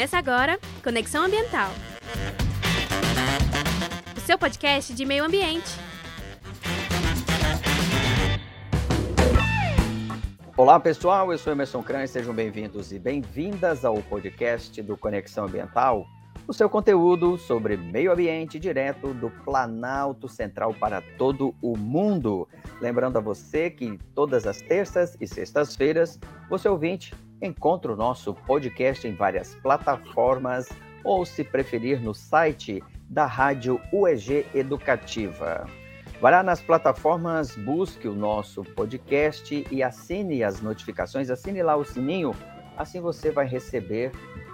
Começa agora Conexão Ambiental. O seu podcast de meio ambiente. Olá pessoal, eu sou Emerson Cran, sejam bem-vindos e bem-vindas ao podcast do Conexão Ambiental, o seu conteúdo sobre meio ambiente direto do Planalto Central para todo o mundo. Lembrando a você que todas as terças e sextas-feiras, você ouvinte encontra o nosso podcast em várias plataformas ou, se preferir, no site da Rádio UEG Educativa. Vá lá nas plataformas, busque o nosso podcast e assine as notificações, assine lá o sininho, assim você vai receber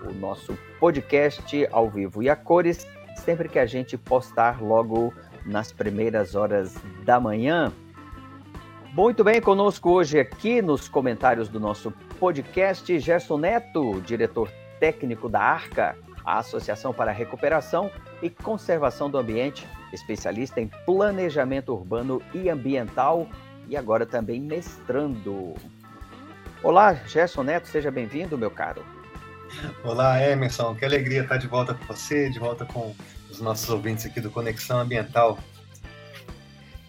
o nosso podcast ao vivo e a cores sempre que a gente postar logo nas primeiras horas da manhã. Muito bem, conosco hoje aqui nos comentários do nosso podcast, Gerson Neto, diretor técnico da ARCA, a Associação para a Recuperação e Conservação do Ambiente, especialista em planejamento urbano e ambiental e agora também mestrando. Olá, Gerson Neto, seja bem-vindo, meu caro. Olá, Emerson, que alegria estar de volta com você, de volta com os nossos ouvintes aqui do Conexão Ambiental.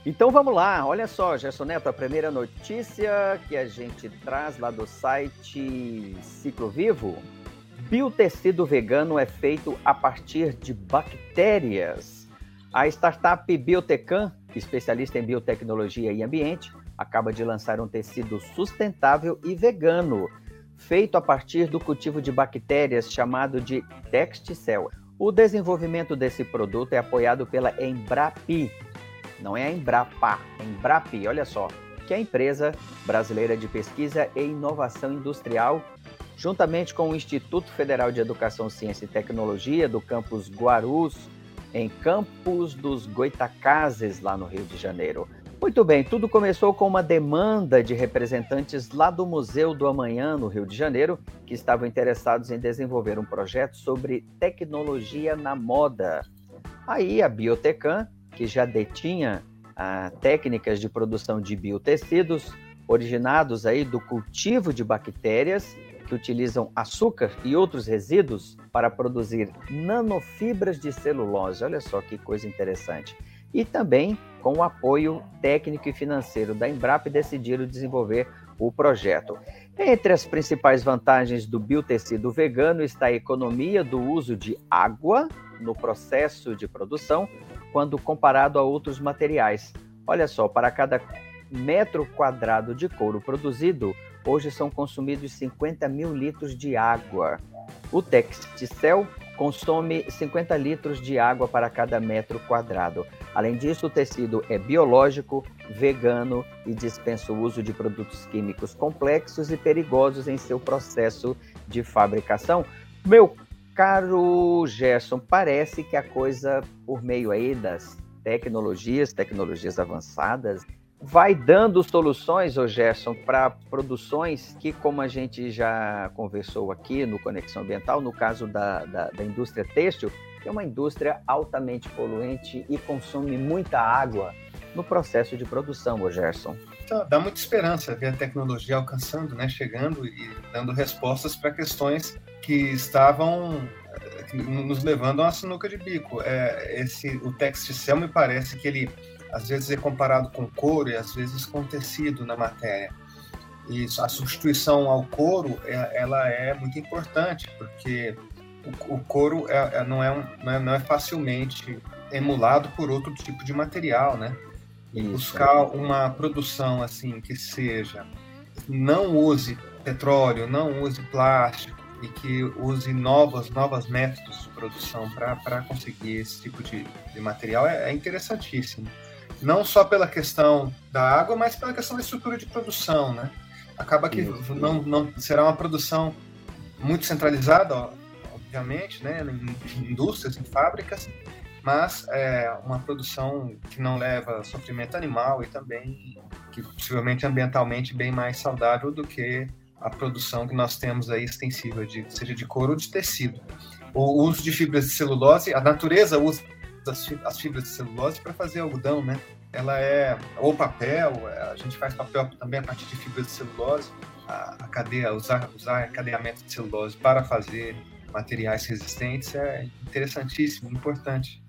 Então vamos lá, olha só, Gerson Neto, a primeira notícia que a gente traz lá do site Ciclo Vivo. Biotecido vegano é feito a partir de bactérias. A startup Biotecan, especialista em biotecnologia e ambiente, acaba de lançar um tecido sustentável e vegano, feito a partir do cultivo de bactérias chamado de Texticel. O desenvolvimento desse produto é apoiado pela Embrapi, não é a Embrapa, é a Embrapi, olha só, que é a empresa brasileira de pesquisa e inovação industrial, juntamente com o Instituto Federal de Educação, Ciência e Tecnologia do campus Guarus, em Campos dos Goitacazes, lá no Rio de Janeiro. Muito bem, tudo começou com uma demanda de representantes lá do Museu do Amanhã, no Rio de Janeiro, que estavam interessados em desenvolver um projeto sobre tecnologia na moda. Aí a Biotecan que já detinha ah, técnicas de produção de biotecidos originados aí do cultivo de bactérias que utilizam açúcar e outros resíduos para produzir nanofibras de celulose. Olha só que coisa interessante. E também com o apoio técnico e financeiro da Embrapa decidiram desenvolver o projeto. Entre as principais vantagens do biotecido vegano está a economia do uso de água no processo de produção, quando comparado a outros materiais. Olha só, para cada metro quadrado de couro produzido, hoje são consumidos 50 mil litros de água. O Texticel consome 50 litros de água para cada metro quadrado. Além disso, o tecido é biológico, vegano e dispensa o uso de produtos químicos complexos e perigosos em seu processo de fabricação. Meu Caro Gerson, parece que a coisa, por meio aí das tecnologias, tecnologias avançadas, vai dando soluções, ô Gerson, para produções que, como a gente já conversou aqui no Conexão Ambiental, no caso da, da, da indústria têxtil, que é uma indústria altamente poluente e consome muita água no processo de produção, ô Gerson. Então, dá muita esperança ver a tecnologia alcançando, né, chegando e dando respostas para questões que estavam eh, nos levando a uma sinuca de bico. É, esse, o Texticel me parece que ele às vezes é comparado com couro e às vezes com tecido na matéria. E a substituição ao couro é, ela é muito importante porque o, o couro é, é, não, é um, não, é, não é facilmente emulado por outro tipo de material, né? E buscar uma produção assim que seja não use petróleo, não use plástico e que use novos, novos métodos de produção para conseguir esse tipo de, de material é, é, interessantíssimo. Não só pela questão da água, mas pela questão da estrutura de produção, né? Acaba que não, não será uma produção muito centralizada, obviamente, né? Em indústrias, em fábricas, mas é uma produção que não leva sofrimento animal e também que possivelmente ambientalmente bem mais saudável do que a produção que nós temos aí extensiva, de, seja de couro ou de tecido. O uso de fibras de celulose, a natureza usa as fibras de celulose para fazer algodão, né? Ela é ou papel, a gente faz papel também a partir de fibras de celulose, a, a cadeia usar usar cadeamento de celulose para fazer materiais resistentes é interessantíssimo, importante.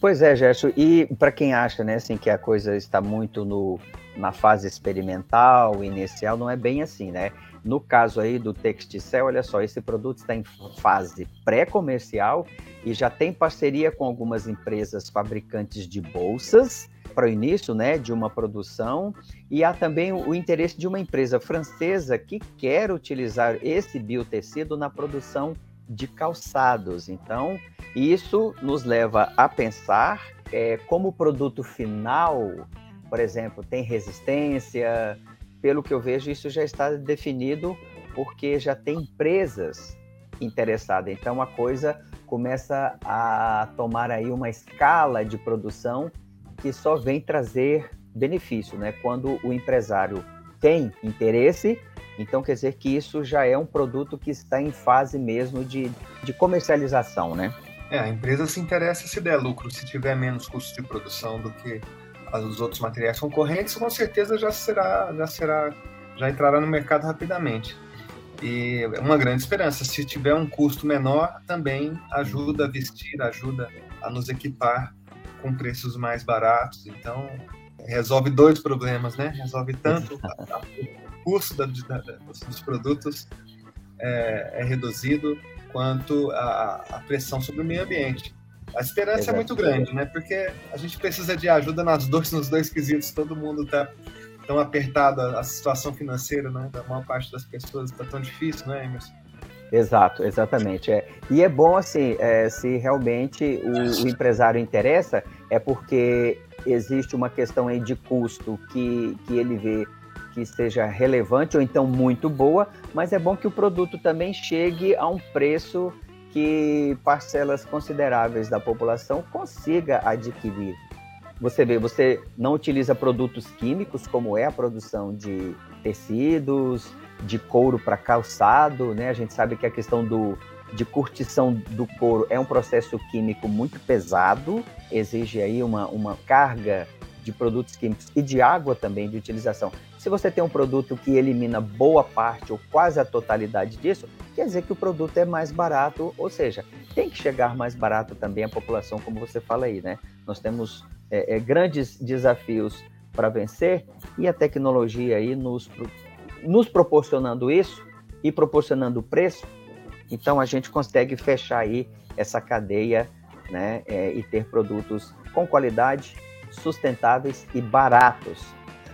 Pois é, Gerson. E para quem acha, né, assim, que a coisa está muito no, na fase experimental, inicial, não é bem assim, né? No caso aí do Texticel, olha só, esse produto está em fase pré-comercial e já tem parceria com algumas empresas fabricantes de bolsas para o início né, de uma produção, e há também o interesse de uma empresa francesa que quer utilizar esse biotecido na produção de calçados. Então, isso nos leva a pensar é, como o produto final, por exemplo, tem resistência. Pelo que eu vejo, isso já está definido porque já tem empresas interessadas. Então, a coisa começa a tomar aí uma escala de produção que só vem trazer benefício, né? Quando o empresário tem interesse, então quer dizer que isso já é um produto que está em fase mesmo de, de comercialização, né? É, a empresa se interessa se der lucro, se tiver menos custo de produção do que os outros materiais concorrentes, com certeza já será, já será, já entrará no mercado rapidamente. E é uma grande esperança. Se tiver um custo menor, também ajuda a vestir, ajuda a nos equipar com preços mais baratos. Então, resolve dois problemas, né? Resolve tanto custo da, da, dos produtos é, é, reduzido, quanto a, a, pressão sobre o meio ambiente. A esperança Exato. é muito grande, né? Porque a gente precisa de ajuda nas dois, nos dois quesitos. Todo mundo está tão apertado, a, situação financeira né, da maior parte das pessoas está tão difícil, né, Emerson? Exato, exatamente. É. E é bom, assim, é, se realmente o, o, empresário interessa, é porque existe uma questão aí de custo que, que ele vê que seja relevante ou então muito boa, mas é bom que o produto também chegue a um preço que parcelas consideráveis da população consiga adquirir. Você vê, você não utiliza produtos químicos, como é a produção de tecidos, de couro para calçado, né? A gente sabe que a questão do, de curtição do couro é um processo químico muito pesado, exige aí uma, uma carga de produtos químicos e de água também de utilização. Se você tem um produto que elimina boa parte ou quase a totalidade disso, quer dizer que o produto é mais barato, ou seja, tem que chegar mais barato também à população, como você fala aí, né? Nós temos é, é, grandes desafios para vencer e a tecnologia aí nos nos proporcionando isso e proporcionando preço, então a gente consegue fechar aí essa cadeia né, é, e ter produtos com qualidade, sustentáveis e baratos.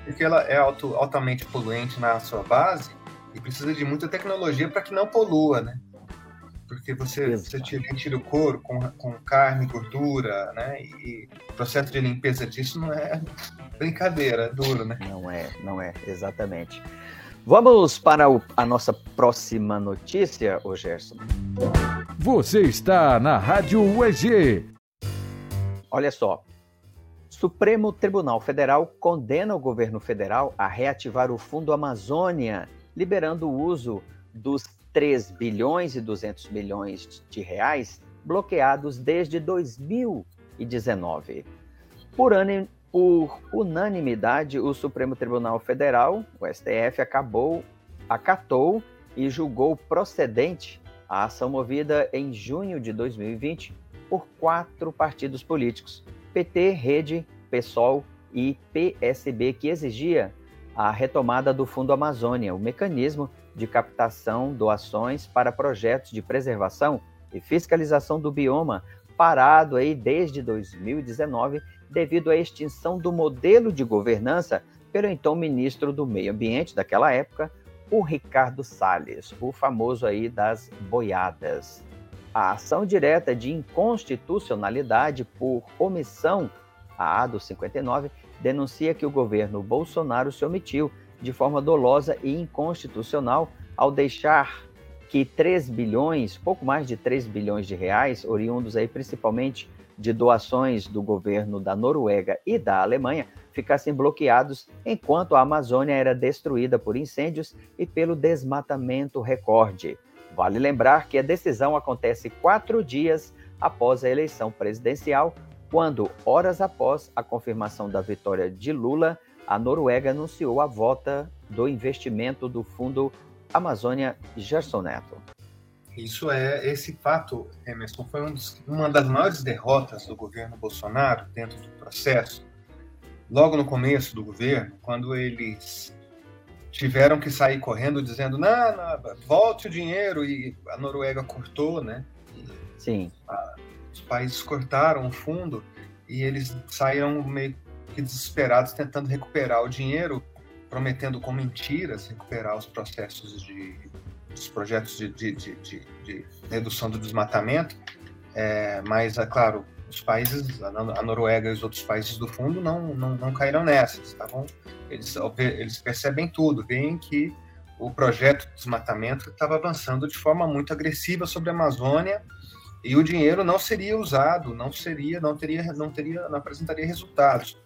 Porque ela é alto, altamente poluente na sua base e precisa de muita tecnologia para que não polua, né? Porque você, você tira, tira, o couro com, com carne, gordura, né? E o processo de limpeza disso não é brincadeira, é duro, né? Não é, não é, exatamente. Vamos para o, a nossa próxima notícia, o Gerson. Você está na Rádio UEG. Olha só. Supremo Tribunal Federal condena o governo federal a reativar o Fundo Amazônia, liberando o uso dos 3 bilhões e 200 milhões de reais bloqueados desde 2019. Por, ano, por unanimidade, o Supremo Tribunal Federal, o STF, acabou, acatou e julgou procedente a ação movida em junho de 2020 por quatro partidos políticos: PT, Rede, PSOL e PSB, que exigia a retomada do Fundo Amazônia, o mecanismo de captação doações para projetos de preservação e fiscalização do bioma, parado aí desde 2019 devido à extinção do modelo de governança pelo então ministro do Meio Ambiente daquela época, o Ricardo Salles, o famoso aí das boiadas. A ação direta de inconstitucionalidade por omissão, a A do 59, denuncia que o governo Bolsonaro se omitiu de forma dolosa e inconstitucional ao deixar que 3 bilhões, pouco mais de 3 bilhões de reais, oriundos aí principalmente de doações do governo da Noruega e da Alemanha ficassem bloqueados enquanto a Amazônia era destruída por incêndios e pelo desmatamento recorde. Vale lembrar que a decisão acontece quatro dias após a eleição presidencial, quando, horas após a confirmação da vitória de Lula, a Noruega anunciou a volta do investimento do Fundo Amazônia Gerson Neto. Isso é, esse fato, Emerson, foi um dos, uma das maiores derrotas do governo Bolsonaro dentro do processo. Logo no começo do governo, quando eles tiveram que sair correndo dizendo, não, não volte o dinheiro, e a Noruega cortou, né? E Sim. A, os países cortaram o fundo e eles saíram meio que desesperados tentando recuperar o dinheiro, prometendo com mentiras recuperar os processos de dos projetos de, de, de, de, redução do desmatamento, é, mas, é claro, os países, a Noruega e os outros países do fundo não, não, não caíram nessa, estavam, eles, eles percebem tudo, veem que o projeto de desmatamento estava avançando de forma muito agressiva sobre a Amazônia e o dinheiro não seria usado, não seria, não teria, não teria, não apresentaria resultados.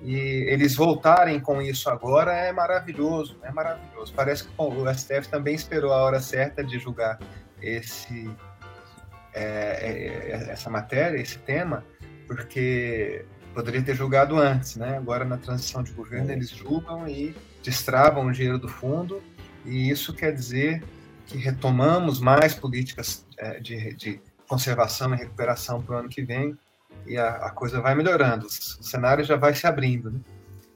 E eles voltarem com isso agora é maravilhoso, é maravilhoso. Parece que o STF também esperou a hora certa de julgar esse, é, é, essa matéria, esse tema, porque poderia ter julgado antes, né? Agora na transição de governo eles julgam e destravam o dinheiro do fundo e isso quer dizer que retomamos mais políticas é, de, de conservação e recuperação para o ano que vem e a, a coisa vai melhorando, o cenário já vai se abrindo. Né?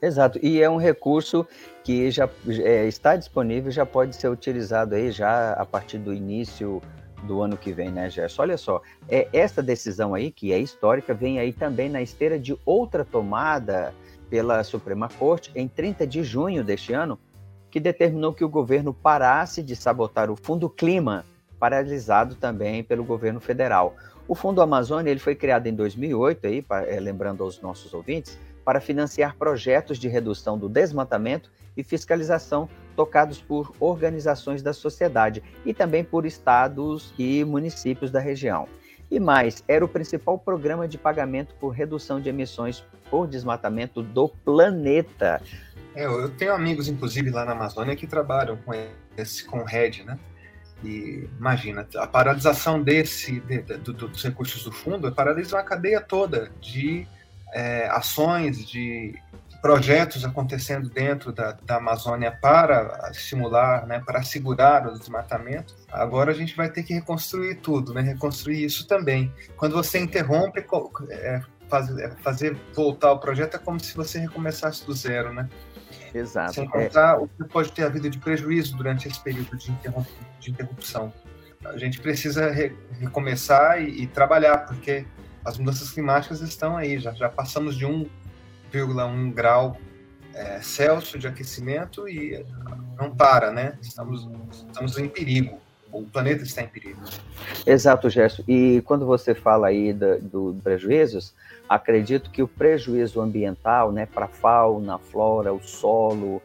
Exato, e é um recurso que já é, está disponível, já pode ser utilizado aí já a partir do início do ano que vem, né, Gerson? Olha só, é, essa decisão aí, que é histórica, vem aí também na esteira de outra tomada pela Suprema Corte em 30 de junho deste ano, que determinou que o governo parasse de sabotar o Fundo Clima, paralisado também pelo governo federal. O Fundo Amazônia ele foi criado em 2008, aí, para, é, lembrando aos nossos ouvintes, para financiar projetos de redução do desmatamento e fiscalização tocados por organizações da sociedade e também por estados e municípios da região. E mais, era o principal programa de pagamento por redução de emissões por desmatamento do planeta. É, eu tenho amigos, inclusive, lá na Amazônia que trabalham com esse com RED, né? E imagina, a paralisação desse, de, de, do, dos recursos do fundo paralisar uma cadeia toda de é, ações, de projetos acontecendo dentro da, da Amazônia para estimular, né, para assegurar o desmatamento. Agora a gente vai ter que reconstruir tudo, né, reconstruir isso também. Quando você interrompe, é, faz, é, fazer voltar o projeto é como se você recomeçasse do zero, né? Exato. Sem contar é... o que pode ter havido de prejuízo durante esse período de, de interrupção. A gente precisa re... recomeçar e, e, trabalhar, porque as mudanças climáticas estão aí. Já, já passamos de 1,1 grau é, Celsius de aquecimento e não para, né? Estamos, estamos em perigo. O planeta está em perigo. Exato, Gerson. E quando você fala aí do, do prejuízos, Acredito que o prejuízo ambiental, né, para a fauna, a flora, o solo,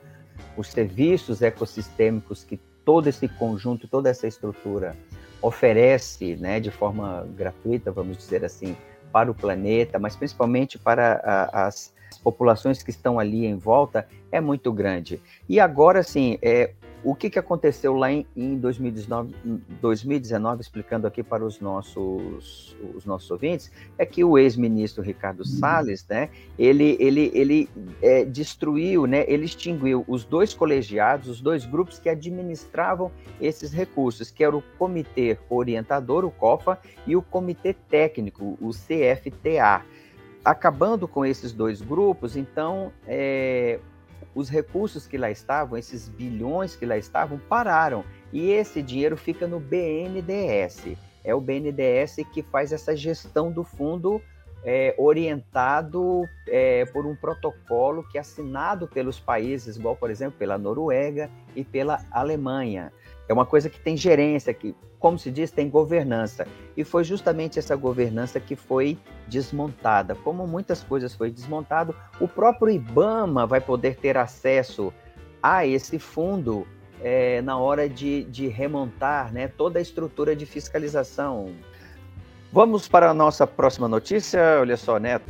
os serviços ecossistêmicos que todo esse conjunto, toda essa estrutura oferece, né, de forma gratuita, vamos dizer assim, para o planeta, mas principalmente para a, as populações que estão ali em volta, é muito grande. E agora, sim, é, o que, que aconteceu lá em, em 2019, 2019, explicando aqui para os nossos, os nossos ouvintes, é que o ex-ministro Ricardo Salles, né, ele, ele, ele é, destruiu, né, ele extinguiu os dois colegiados, os dois grupos que administravam esses recursos, que era o Comitê Orientador, o COFA, e o Comitê Técnico, o CFTA. Acabando com esses dois grupos, então, é, os recursos que lá estavam, esses bilhões que lá estavam, pararam. E esse dinheiro fica no BNDES. É o BNDES que faz essa gestão do fundo é, orientado é, por um protocolo que é assinado pelos países, igual, por exemplo, pela Noruega e pela Alemanha. É uma coisa que tem gerência, que, como se diz, tem governança. E foi justamente essa governança que foi desmontada. Como muitas coisas foi desmontado, o próprio IBAMA vai poder ter acesso a esse fundo é, na hora de, de remontar né, toda a estrutura de fiscalização. Vamos para a nossa próxima notícia. Olha só, Neto.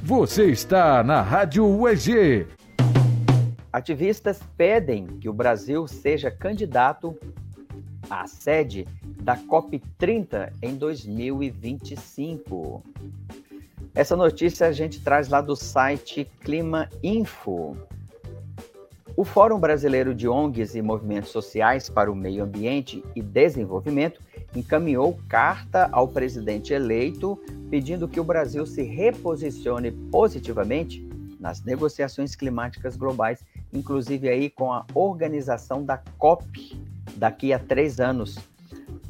Você está na Rádio UEG. Ativistas pedem que o Brasil seja candidato à sede da COP30 em 2025. Essa notícia a gente traz lá do site Clima Info. O Fórum Brasileiro de ONGs e Movimentos Sociais para o Meio Ambiente e Desenvolvimento encaminhou carta ao presidente eleito pedindo que o Brasil se reposicione positivamente nas negociações climáticas globais, inclusive aí com a organização da COP daqui a três anos.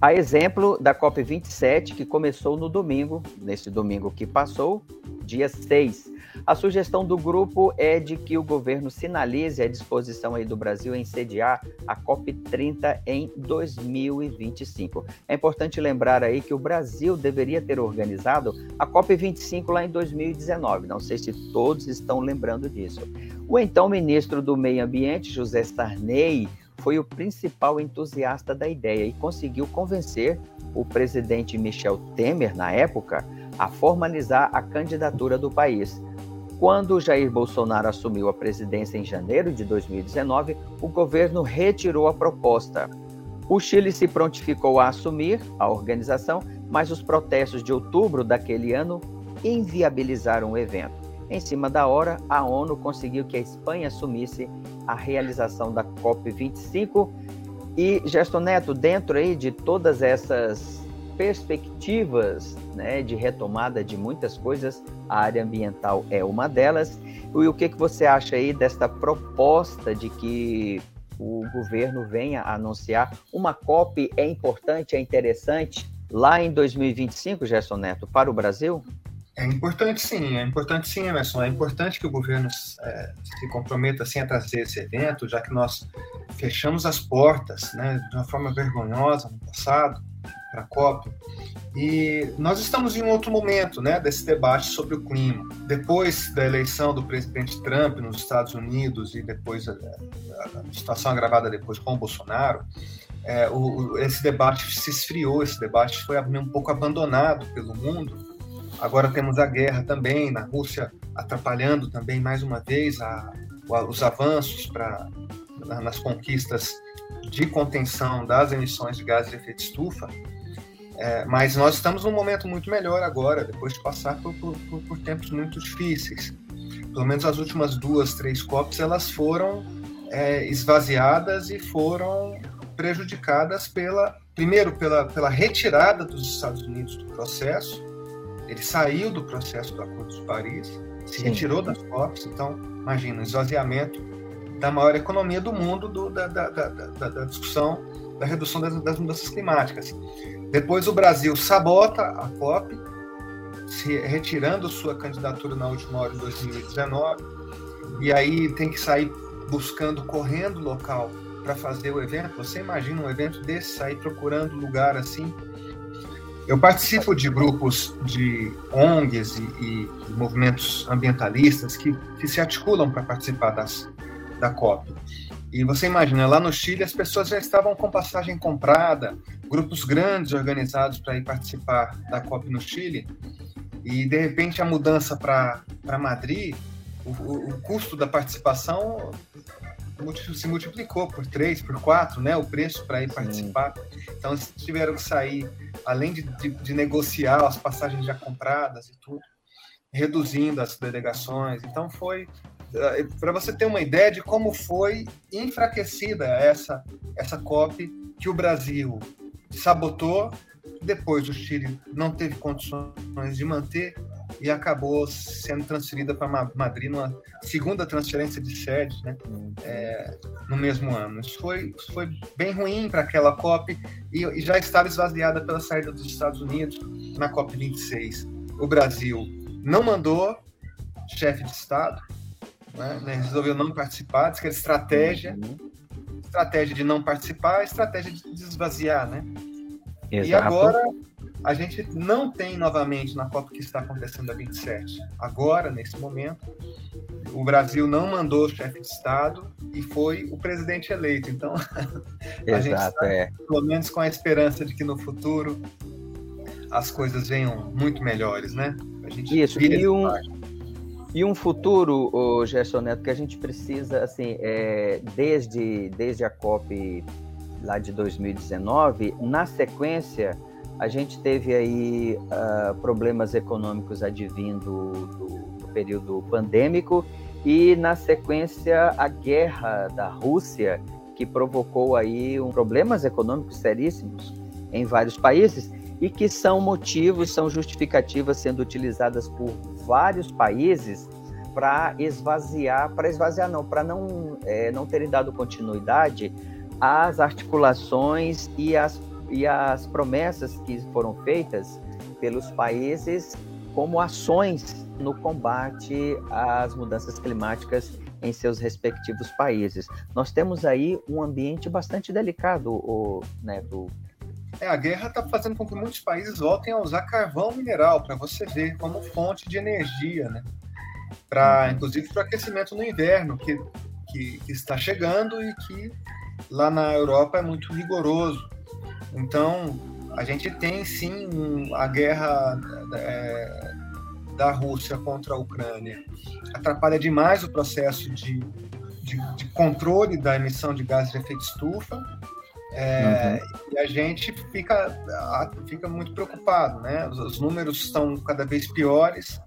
A exemplo da COP27, que começou no domingo, nesse domingo que passou, dia 6. A sugestão do grupo é de que o governo sinalize a disposição aí do Brasil em sediar a COP30 em 2025. É importante lembrar aí que o Brasil deveria ter organizado a COP25 lá em 2019. Não sei se todos estão lembrando disso. O então ministro do Meio Ambiente, José Sarney, foi o principal entusiasta da ideia e conseguiu convencer o presidente Michel Temer, na época, a formalizar a candidatura do país. Quando Jair Bolsonaro assumiu a presidência em janeiro de 2019, o governo retirou a proposta. O Chile se prontificou a assumir a organização, mas os protestos de outubro daquele ano inviabilizaram o evento. Em cima da hora, a ONU conseguiu que a Espanha assumisse a realização da COP25. E, Gesto Neto, dentro aí de todas essas perspectivas né, de retomada de muitas coisas, a área ambiental é uma delas. E o que, que você acha aí desta proposta de que o governo venha anunciar uma COP é importante, é interessante lá em 2025, Gerson Neto, para o Brasil? É importante sim, é importante sim, Emerson. É importante que o governo é, se comprometa assim, a trazer esse evento, já que nós fechamos as portas né, de uma forma vergonhosa no passado para a COP. E nós estamos em um outro momento né, desse debate sobre o clima. Depois da eleição do presidente Trump nos Estados Unidos e depois a, a, a situação agravada depois com o Bolsonaro, é, o, esse debate se esfriou, esse debate foi um pouco abandonado pelo mundo Agora temos a guerra também na Rússia atrapalhando também mais uma vez a, os avanços para nas conquistas de contenção das emissões de gases de efeito estufa. É, mas nós estamos num momento muito melhor agora, depois de passar por, por, por, tempos muito difíceis. Pelo menos as últimas duas, três COPs, elas foram é, esvaziadas e foram prejudicadas pela, primeiro, pela, pela retirada dos Estados Unidos do processo, ele saiu do processo do Acordo de Paris, se Sim. retirou das COPs, então, imagina, o esvaziamento da maior economia do mundo do, da, da, da, da, discussão da redução das, das, mudanças climáticas. Depois o Brasil sabota a COP, se retirando sua candidatura na última hora de 2019, e aí tem que sair buscando, correndo local para fazer o evento. Você imagina um evento desse, sair procurando lugar assim, eu participo de grupos de ONGs e, e movimentos ambientalistas que, que se articulam para participar das, da COP. E você imagina, lá no Chile as pessoas já estavam com passagem comprada, grupos grandes organizados para ir participar da COP no Chile, e de repente a mudança para Madrid, o, o, o, custo da participação se multiplicou por três, por quatro, né? O preço para ir participar. Então eles tiveram que sair além de, de, de negociar as passagens já compradas e tudo, reduzindo as delegações. Então foi para você ter uma ideia de como foi enfraquecida essa essa COP que o Brasil sabotou, depois o Chile não teve condições de manter e acabou sendo transferida para Madrid numa segunda transferência de sede, né, é, no mesmo ano. Isso foi, isso foi bem ruim para aquela COP e, e, já estava esvaziada pela saída dos Estados Unidos na COP 26. O Brasil não mandou chefe de Estado, né, né, resolveu não participar, disse que era estratégia, uhum. estratégia de não participar, estratégia de esvaziar, né? Exato. E agora a gente não tem novamente na Copa que está acontecendo a 27. Agora, nesse momento, o Brasil não mandou chefe de Estado e foi o presidente eleito. Então, a Exato, gente está, é. pelo menos com a esperança de que no futuro as coisas venham muito melhores, né? A gente Isso, e um, e um futuro, o Gerson Neto, que a gente precisa, assim, é, desde, desde a COP lá de 2019, na sequência a gente teve aí uh, problemas econômicos advindo do, do, período pandêmico e, na sequência, a guerra da Rússia, que provocou aí um, problemas econômicos seríssimos em vários países e que são motivos, são justificativas sendo utilizadas por vários países para esvaziar, para esvaziar não, para não, é, não terem dado continuidade às articulações e às, e às promessas que foram feitas pelos países como ações no combate às mudanças climáticas em seus respectivos países. Nós temos aí um ambiente bastante delicado, o Neto. É, a guerra está fazendo com que muitos países voltem a usar carvão mineral para você ver como fonte de energia, né? Para, uhum. inclusive, para o aquecimento no inverno, que, que, que, está chegando e que lá na Europa é muito rigoroso. Então, a gente tem sim a guerra é, da Rússia contra a Ucrânia atrapalha demais o processo de, de, de controle da emissão de gases de efeito estufa. É, uhum. E a gente fica, fica muito preocupado, né? Os, os, números estão cada vez piores,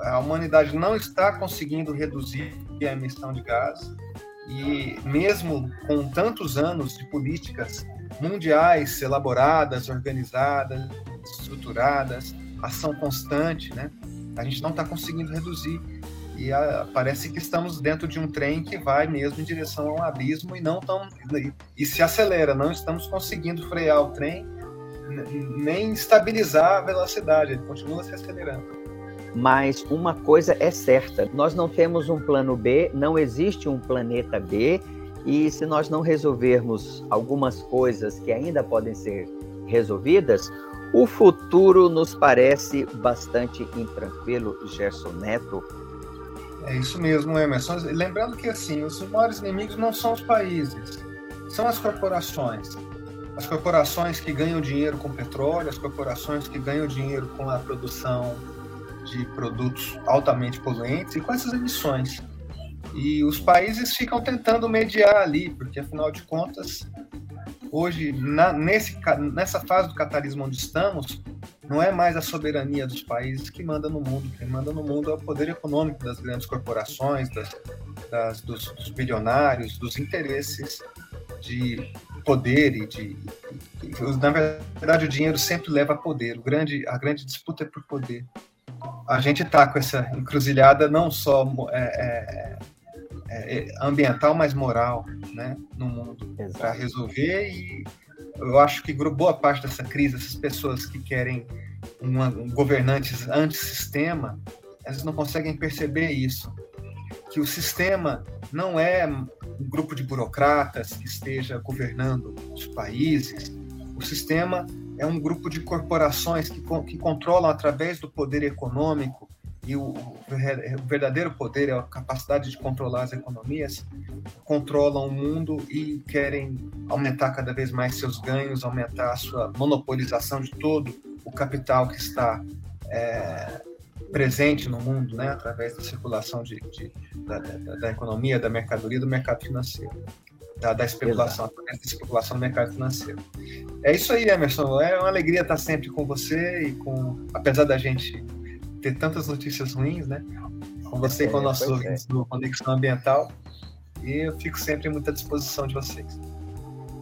a humanidade não está conseguindo reduzir a emissão de gases, e mesmo com tantos anos de políticas mundiais elaboradas, organizadas, estruturadas, ação constante, né? A gente não está conseguindo reduzir e a, parece que estamos dentro de um trem que vai mesmo em direção a um abismo e não tão e, e se acelera. Não estamos conseguindo frear o trem nem estabilizar a velocidade. Ele continua se acelerando. Mas uma coisa é certa: nós não temos um plano B, não existe um planeta B. E se nós não resolvermos algumas coisas que ainda podem ser resolvidas, o futuro nos parece bastante intranquilo, Gerson Neto. É isso mesmo, Emerson. Lembrando que assim, os maiores inimigos não são os países, são as corporações. As corporações que ganham dinheiro com petróleo, as corporações que ganham dinheiro com a produção de produtos altamente poluentes e com essas emissões. E os países ficam tentando mediar ali, porque afinal de contas, hoje, na, nesse, nessa fase do catalismo onde estamos, não é mais a soberania dos países que manda no mundo. Quem manda no mundo é o poder econômico das grandes corporações, das, das, dos, dos, bilionários, dos interesses de poder e de. Na verdade, o dinheiro sempre leva a poder. O grande, a grande disputa é por poder. A gente está com essa encruzilhada não só é, é, é, é ambiental, mas moral né, no mundo para resolver e eu acho que boa parte dessa crise, essas pessoas que querem uma, um governantes antissistema, elas não conseguem perceber isso. Que o sistema não é um grupo de burocratas que esteja governando os países. O sistema é um grupo de corporações que, que controlam através do poder econômico e o, o, verdadeiro poder é a capacidade de controlar as economias, controlam o mundo e querem aumentar cada vez mais seus ganhos, aumentar a sua monopolização de todo o capital que está é, presente no mundo, né, através da circulação de, de da, da, da, economia, da mercadoria, do mercado financeiro, da, da especulação, da especulação no mercado financeiro. É isso aí, Emerson. É uma alegria estar sempre com você e com, apesar da gente ter tantas notícias ruins, né? Com você e com é, nossos é. ouvintes é. do Conexão Ambiental. E eu fico sempre muito à disposição de vocês.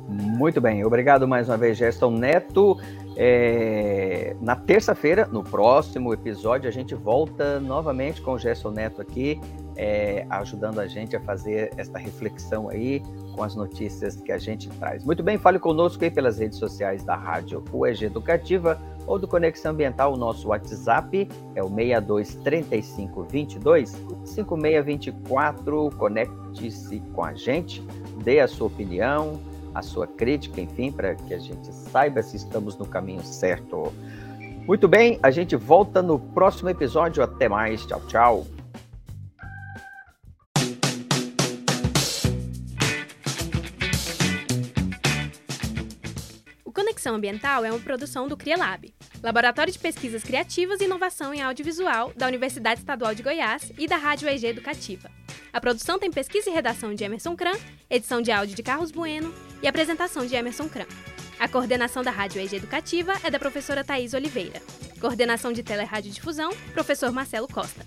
Muito bem, obrigado mais uma vez, Gerson Neto. É, na terça-feira, no próximo episódio, a gente volta novamente com o Gerson Neto aqui, é, ajudando a gente a fazer esta reflexão aí com as notícias que a gente traz. Muito bem, fale conosco aí pelas redes sociais da Rádio UEG Educativa ou do Conexão Ambiental. O nosso WhatsApp é o 62 35 22 5624. Conecte-se com a gente, dê a sua opinião a sua crítica, enfim, para que a gente saiba se estamos no caminho certo. Muito bem, a gente volta no próximo episódio. Até mais. Tchau, tchau. O Conexão Ambiental é uma produção do CriaLab, Laboratório de Pesquisas Criativas e Inovação em Audiovisual da Universidade Estadual de Goiás e da Rádio EG Educativa. A produção tem pesquisa e redação de Emerson Kran, edição de áudio de Carlos Bueno e apresentação de Emerson Kran. A coordenação da Rádio EG Educativa é da professora Thais Oliveira. Coordenação de Telerádio Difusão, professor Marcelo Costa.